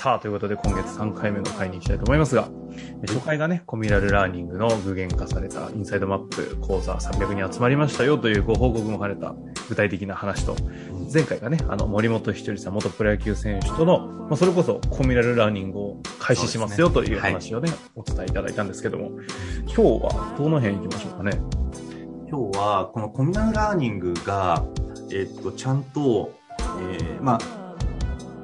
さあ、ということで今月3回目の回に行きたいと思いますが、初回がね、コミュナルラーニングの具現化されたインサイトマップ講座300人集まりましたよというご報告も兼ねた具体的な話と、前回がね、あの、森本稀哲さん元プロ野球選手との、まあ、それこそコミュナルラーニングを開始しますよというそうですね話をね、お伝えいただいたんですけども、今日はどの辺行きましょうかね？今日は、このコミュナルラーニングが、えっと、ちゃんと、えーまあ、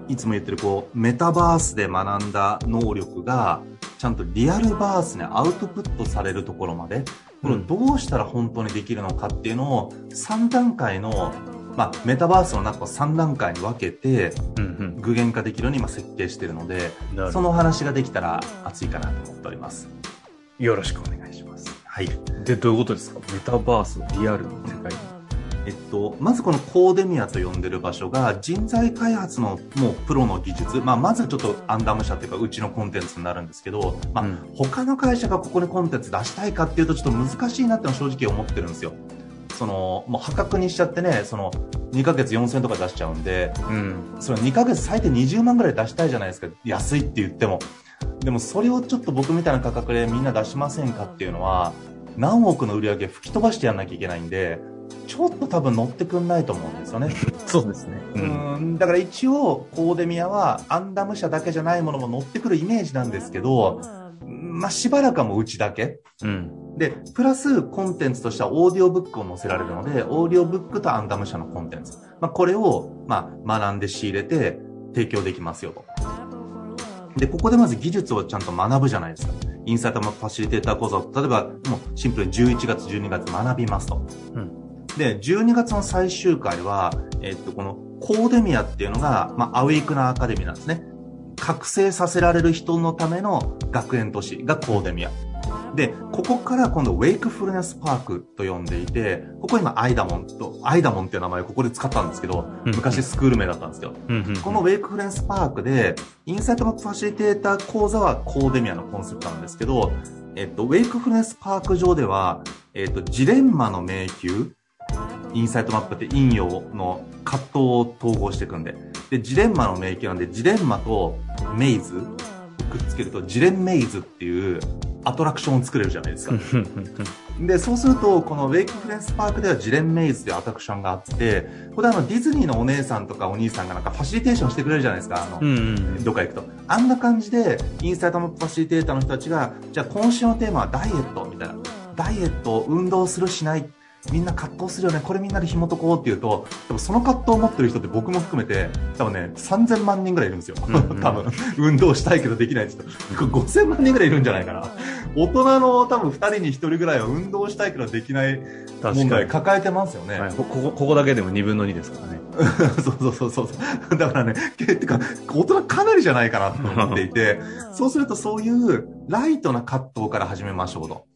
いつも言ってる、こう、メタバースで学んだ能力が、ちゃんとリアルバースにアウトプットされるところまで、これをどうしたら本当にできるのかっていうのを、3段階の、まあ、メタバースの中を3段階に分けて、うん具現化できるように今設計してるので、そのお話ができたら熱いかなと思っております。ど。よろしくお願いします。はい。で、どういうことですか？メタバース、リアルの世界に。えっと、まずこのコーデミアと呼んでる場所が人材開発のもうプロの技術、まあ、まずちょっとアンダム社というかうちのコンテンツになるんですけど、まあうん他の会社がここにコンテンツ出したいかっていうとちょっと難しいなってのは正直思ってるんですよ。その、もう破格にしちゃってね、その2ヶ月4000とか出しちゃうんで、うん。それ2ヶ月最低20万ぐらい出したいじゃないですか。安いって言っても。でもそれをちょっと僕みたいな価格でみんな出しませんかっていうのは、何億の売り上げ吹き飛ばしてやんなきゃいけないんで、ちょっと多分乗ってくんないと思うんですよね。そうですね。う。ん、だから一応、コーデミアはアンダム社だけじゃないものも乗ってくるイメージなんですけど、まあ、しばらくはもううちだけ。うん。で、プラスコンテンツとしてはオーディオブックを載せられるので、オーディオブックとアンダム社のコンテンツ。まあ、これを、まあ、学んで仕入れて提供できますよと。で、ここでまず技術をちゃんと学ぶじゃないですか。インサイトマップファシリテーター講座を、例えばもうシンプルに11月、12月学びますと。うんで、12月の最終回は、えっと、このコーデミアっていうのが、まあ、アウェイクナーアカデミーなんですね。覚醒させられる人のための学園都市がコーデミア。で、ここから今度ウェイクフルネスパークと呼んでいて、ここ今アイダモンと、アイダモンっていう名前をここで使ったんですけど、うん昔スクール名だったんですけど、うん。うん。このウェイクフルネスパークで、インサイトマップファシリテーター講座はコーデミアのコンセプトなんですけど、えっと、ウェイクフルネスパーク上では、えっと、ジレンマの迷宮、インサイトマップって陰陽の葛藤を統合していくんで。で、ジレンマの迷宮なんで、ジレンマと maze をくっつけると、ジレンメイズっていうアトラクションを作れるじゃないですか。で、そうすると、このウェイクフルネスパークではジレンメイズというアトラクションがあって、これあのディズニーのお姉さんとかお兄さんがなんかファシリテーションしてくれるじゃないですか。あの、うん。うん。どっか行くと。あんな感じで、インサイトマップファシリテーターの人たちが、じゃあ今週のテーマはダイエットみたいな。ダイエット、運動するしない。みんな葛藤するよね。これみんなで紐解こうっていうと、でもその葛藤を持ってる人って僕も含めて、多分ね、3000万人ぐらいいるんですよ。うんうん 多分。運動したいけどできないって人。これ5000万人ぐらいいるんじゃないかな。大人の多分2人に1人ぐらいは運動したいけどできない確問題か抱えてますよね。に。はい。ここ、ここだけでも2分の2ですからね。そうそうそうそう。だからね、けてか、大人かなりじゃないかなと思っていて、そうするとそういうライトな葛藤から始めましょうと。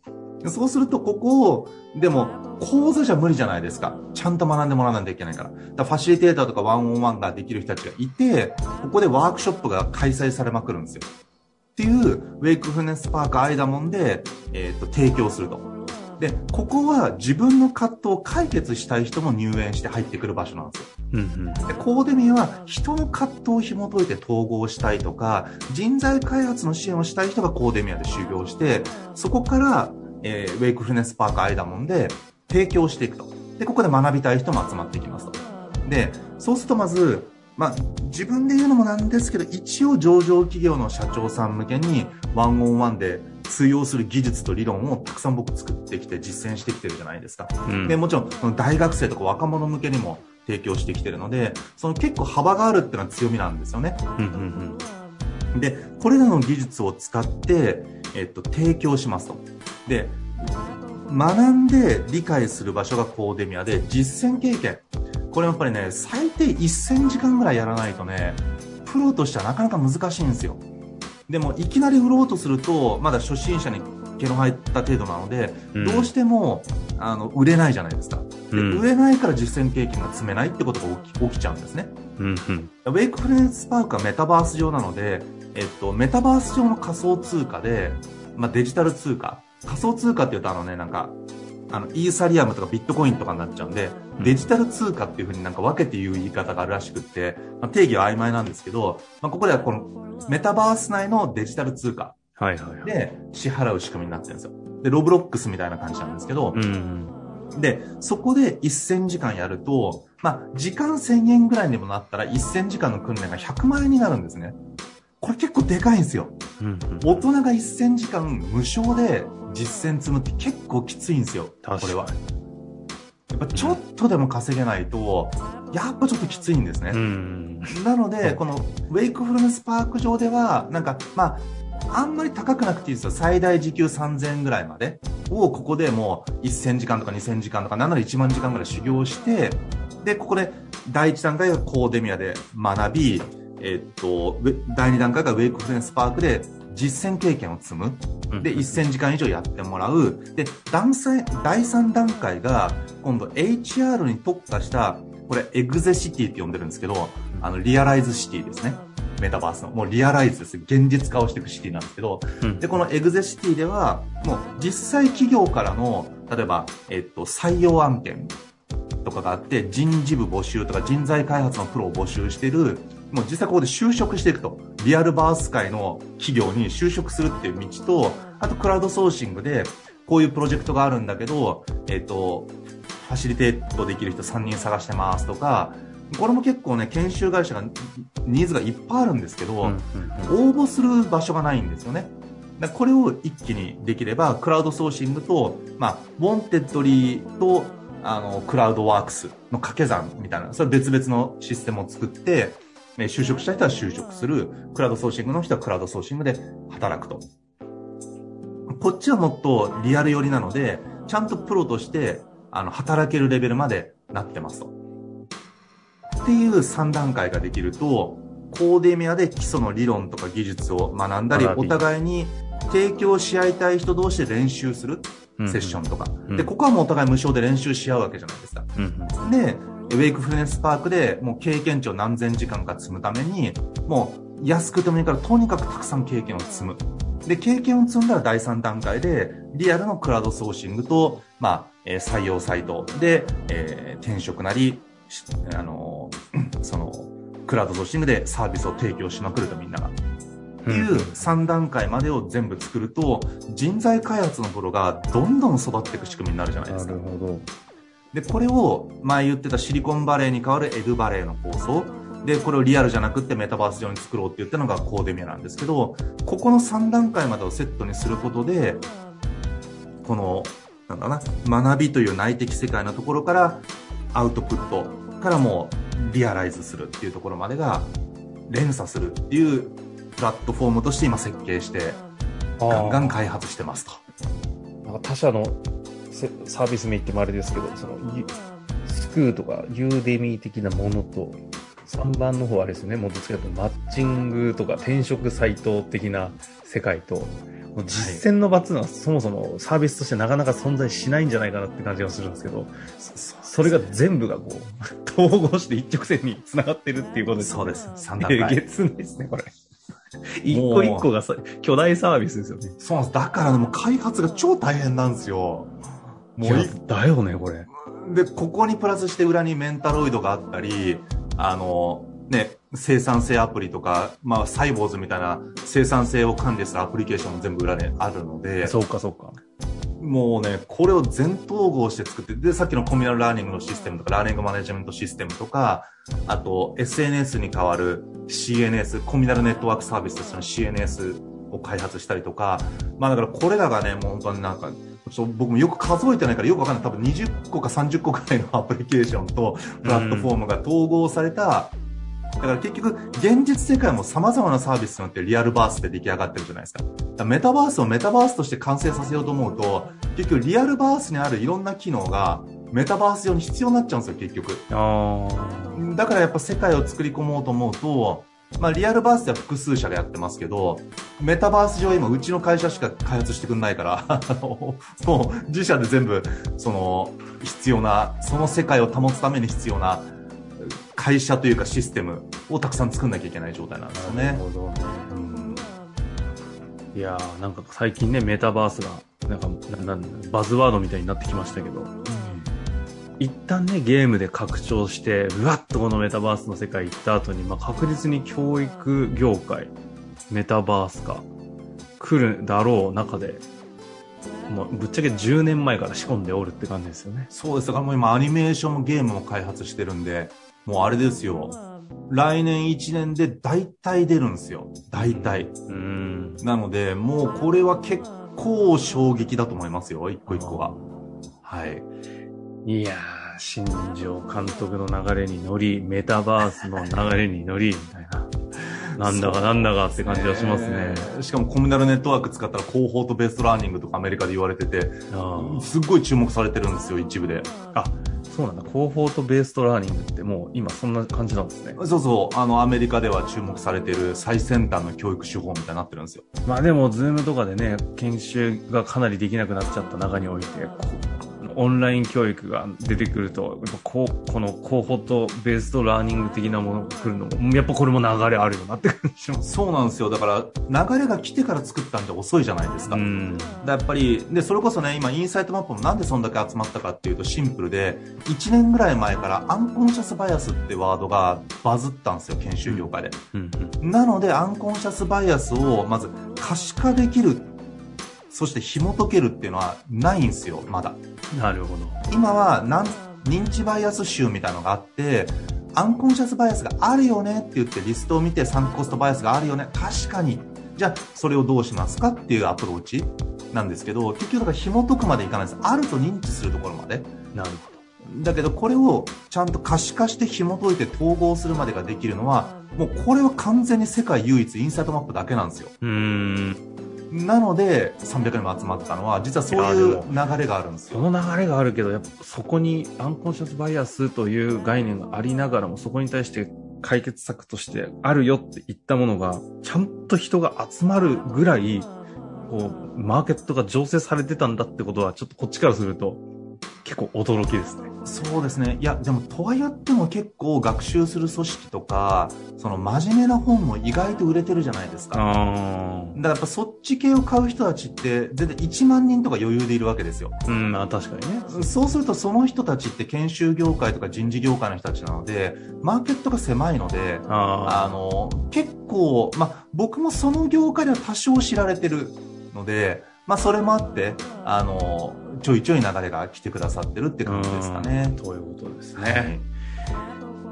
そうするとここを、でも、講座じゃ無理じゃないですか。ちゃんと学んでもらわないといけないから。だファシリテーターとかワンオンワンができる人たちがいて、ここでワークショップが開催されまくるんですよ。っていう、ウェイクフルネスパークアイダモンで、えっ、と、提供すると。で、ここは自分の葛藤を解決したい人も入園して入ってくる場所なんですよ。うんうん。でコーデミは人の葛藤を紐解いて統合したいとか、人材開発の支援をしたい人がコーデミアで修行して、そこから、えーウェイクフルネスパークアイダモンで提供していくと。で、ここで学びたい人も集まってきますと。で、そうするとまず、まあ、自分で言うのもなんですけど、一応上場企業の社長さん向けにワンオンワンで通用する技術と理論をたくさん僕作ってきて実践してきてるじゃないですか。うんで、もちろん、大学生とか若者向けにも提供してきてるので、その結構幅があるっていうのは強みなんですよね。うんうんで、これらの技術を使って、えっと、提供しますと。で、学んで理解する場所がコーデミアで、実践経験。これやっぱりね、最低1000時間ぐらいやらないとね、プロとしてはなかなか難しいんですよ。でも、いきなり売ろうとすると、まだ初心者に毛の入った程度なので、うんどうしても、あの、売れないじゃないですか。でうん売れないから実践経験が積めないってことが起き起きちゃうんですね。うんうんウェイクフルネスパークはメタバース上なので、えっと、メタバース上の仮想通貨で、まあ、デジタル通貨。仮想通貨って言うとあのね、なんか、あの、イーサリアムとかビットコインとかになっちゃうんで、うんデジタル通貨っていうふうになんか分けて言う言い方があるらしくって、まあ、定義は曖昧なんですけど、まあ、ここではこのメタバース内のデジタル通貨はいはいはい。で支払う仕組みになってるんですよ。で、ロブロックスみたいな感じなんですけど、うんうん。で、そこで1000時間やると、まあ、時間1000円ぐらいにもなったら1000時間の訓練が100万円になるんですね。これ結構でかいんですよ。うんうん大人が1000時間無償で実践積むって結構きついんですよ。これは。やっぱちょっとでも稼げないと、やっぱちょっときついんですね。うんなので、このウェイクフルネスパーク上では、なんか、まあ、あんまり高くなくていいですよ。最大時給3000円ぐらいまでを、ここでもう1000時間とか2000時間とか、なんなら1万時間ぐらい修行して、で、ここで第1段階がコーデミアで学び、えっと、第2段階がウェイクフルネスパークで実践経験を積む。うんで、1000時間以上やってもらう。で、段階第3段階が、今度 HR に特化した、これエグゼシティって呼んでるんですけど、あの、リアライズシティですね。メタバースの。もうリアライズです。現実化をしていくシティなんですけど、うんで、このエグゼシティでは、もう実際企業からの、例えば、えっと、採用案件とかがあって、人事部募集とか人材開発のプロを募集してる、もう実際ここで就職していくと。リアルバース界の企業に就職するっていう道と、あとクラウドソーシングで、こういうプロジェクトがあるんだけど、えっと、ファシリテートできる人3人探してますとか、これも結構ね、研修会社が、ニーズがいっぱいあるんですけど、応募する場所がないんですよね。これを一気にできれば、クラウドソーシングと、まあ、ウォンテッドリーと、あの、クラウドワークスの掛け算みたいな、それ別々のシステムを作って、ね就職した人は就職する、クラウドソーシングの人はクラウドソーシングで働くと。こっちはもっとリアル寄りなので、ちゃんとプロとして、あの、働けるレベルまでなってますと。っていう3段階ができると、コーデミアで基礎の理論とか技術を学んだり、お互いに提供し合いたい人同士で練習する、うんセッションとか。うんで、ここはもうお互い無償で練習し合うわけじゃないですか。うんうんで、ウェイクフルネスパークでもう経験値を何千時間か積むために、もう安くてもいいからとにかくたくさん経験を積む。で、経験を積んだら第3段階で、リアルのクラウドソーシングと、まあ、えー採用サイトで、えー転職なり、しあのー その、クラウドソーシングでサービスを提供しまくるとみんなが。っていう3段階までを全部作ると、人材開発のプロがどんどん育っていく仕組みになるじゃないですかなる。ほど。で、これを前言ってたシリコンバレーに代わるエグバレーの構想。で、これをリアルじゃなくてメタバース上に作ろうって言ったのがコーデミアなんですけど、ここの3段階までをセットにすることで、この、なんだな、学びという内的世界のところから、アウトプットからもリアライズするっていうところまでが連鎖するっていうプラットフォームとして今設計して、ガンガン開発してますと。なんか他社のサービス名ってもあれですけど、その、ゆスクーとかユーデミー的なものと、3番の方はあれですね、もうどっちかというとマッチングとか転職サイト的な世界と、もう実践の場っていうのはそもそもサービスとしてなかなか存在しないんじゃないかなって感じがするんですけど、それが全部がこう、統合して一直線に繋がってるっていうことですねそうです。3段え階。げつないですね、これ。一個一個がさ巨大サービスですよね。そうなんです。だからね、もう開発が超大変なんですよ。もいうやい、だよね、これ。で、ここにプラスして裏にメンタロイドがあったり、あの、ね、生産性アプリとか、まあ、サイボーズみたいな生産性を管理するアプリケーションも全部裏であるので、そうか、そうか。もうね、これを全統合して作って、で、さっきのコミュナルラーニングのシステムとか、ラーニングマネジメントシステムとか、あと、SNS に代わる CNS、コミュナルネットワークサービスとしての CNS を開発したりとか、まあだからこれらがね、もう本当になんか、ちょっと僕もよく数えてないからよくわかんない。多分20個か30個くらいのアプリケーションとプラットフォームが統合された、だから結局、現実世界も様々なサービスによってリアルバースで出来上がってるじゃないですか。だからメタバースをメタバースとして完成させようと思うと、結局リアルバースにあるいろんな機能がメタバース上に必要になっちゃうんですよ、結局。あだからやっぱ世界を作り込もうと思うと、まあリアルバースでは複数社がやってますけど、メタバース上は今うちの会社しか開発してくんないから、もう自社で全部、その必要な、その世界を保つために必要な会社というかシステムをたくさん作んなきゃいけない状態なんですよあ。なる。ほど。うんいや、なんか最近ね、メタバースが、なんか、ななんバズワードみたいになってきましたけど、一旦ね、ゲームで拡張して、うわっとこのメタバースの世界行った後に、まあ、確実に教育業界、メタバース化、来るだろう中で、もうぶっちゃけ10年前から仕込んでおるって感じですよね。そうです。だからもう今アニメーションもゲームも開発してるんで、もうあれですよ。来年1年で大体出るんですよ。大体。うーん。なので、もうこれは結構衝撃だと思いますよ。一個一個が。はい。いやー、新庄監督の流れに乗り、メタバースの流れに乗り、みたいな。なんだかなんだかって感じがしますね。えーしかもコミュナルネットワーク使ったら cohort-based learning とかアメリカで言われてて、すっごい注目されてるんですよ、一部で。あ、そうなんだ。 cohort-based learning ってもう今そんな感じなんですね。そうそう、あの、アメリカでは注目されてる最先端の教育手法みたいになってるんですよ。まあでも、ズームとかでね、研修がかなりできなくなっちゃった中において、オンライン教育が出てくると、やっぱこう、この cohort-based learning 的なものが来るのも、やっぱこれも流れあるよなって感じします。そうなんですよ。だから、流れが来てから作ったんじゃ遅いじゃないですか。うん。やっぱり、で、それこそね、今、インサイトマップもなんでそんだけ集まったかっていうとシンプルで、1年ぐらい前からアンコンシャスバイアスってワードがバズったんですよ、研修業界で。うんうん。なので、アンコンシャスバイアスをまず可視化できる、そして紐解けるっていうのはないんですよ、まだ。なるほど。今はなん認知バイアス集みたいなのがあって、アンコンシャスバイアスがあるよねって言ってリストを見てサンクコストバイアスがあるよね。確かに。じゃあ、それをどうしますかっていうアプローチなんですけど、結局だから紐解くまでいかないです。あると認知するところまで。なるだけど、これをちゃんと可視化して紐解いて統合するまでができるのは、もうこれは完全に世界唯一インサイトマップだけなんですよ。ほど。うーん。なので、300人も集まったのは、実はそういう流れがあるんですよ。その流れがあるけど、やっぱそこにアンコンシャスバイアスという概念がありながらも、そこに対して解決策としてあるよって言ったものが、ちゃんと人が集まるぐらい、こう、マーケットが醸成されてたんだってことは、ちょっとこっちからすると、結構驚きですね。そうですね。いや、でも、とは言っても結構学習する組織とか、その真面目な本も意外と売れてるじゃないですか。あだからやっぱそっち系を買う人たちって、全然1万人とか余裕でいるわけですよ。ー。うん、まあ確かにね。そうするとその人たちって研修業界とか人事業界の人たちなので、マーケットが狭いので、ああの、結構、まあ、僕もその業界では多少知られてるので、まあ、それもあって、あの、ちょいちょい流れが来てくださってるってあ。感じですかね。ということですはね。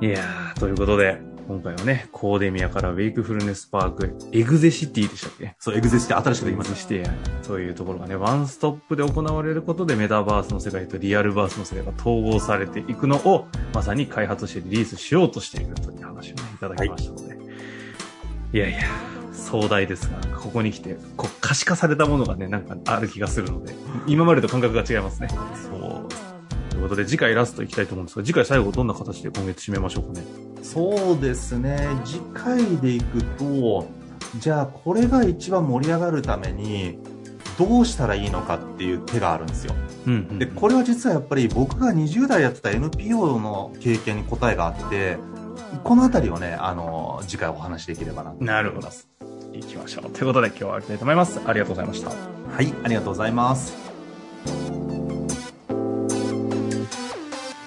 い。い、やー、ということで、今回はね、コーデミアからウェイクフルネスパーク、エグゼシティでしたっけ？そう、エグゼして新しくできました。して、そういうところがね、ワンストップで行われることでメタバースの世界とリアルバースの世界が統合されていくのを、まさに開発してリリースしようとしているという話をね、いただきましたので。い、やいや、壮大ですが、ここに来て、こう可視化されたものがね、なんかある気がするので、今までと感覚が違いますね。そう。ということで、次回ラストいきたいと思うんですが、次回最後どんな形で今月締めましょうかね。そうですね。次回でいくと、じゃあこれが一番盛り上がるために、どうしたらいいのかっていう手があるんですよ。うん、うん。で、これは実はやっぱり僕が20代やってた NPO の経験に答えがあって、このあたりをね、あの、次回お話しできればなとなるほど。行きましょう。ということで今日は終わりたいと思います。ありがとうございました。はい、ありがとうございます。